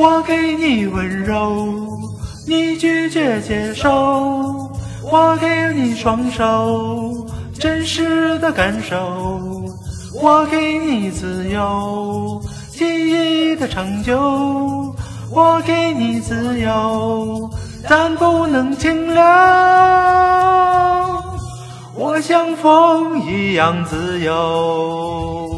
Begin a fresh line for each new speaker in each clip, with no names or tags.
我给你温柔，你拒绝接受；我给你双手，真实的感受；我给你自由，记忆的长久；我给你自由，但不能停留。我像风一样自由。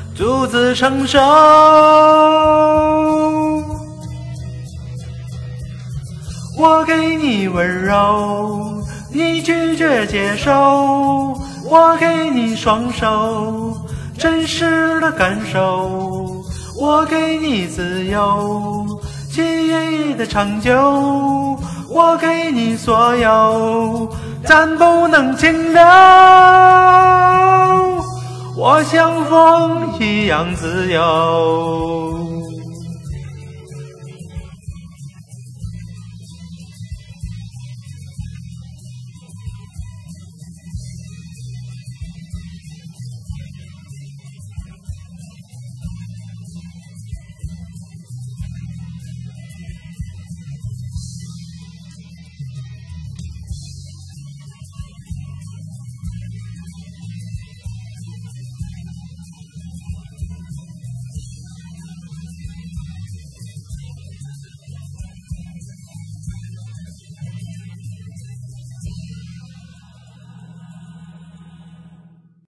独自承受。我给你温柔，你拒绝接受；我给你双手，真实的感受；我给你自由，记忆的长久；我给你所有，但不能停留。我像风一样自由。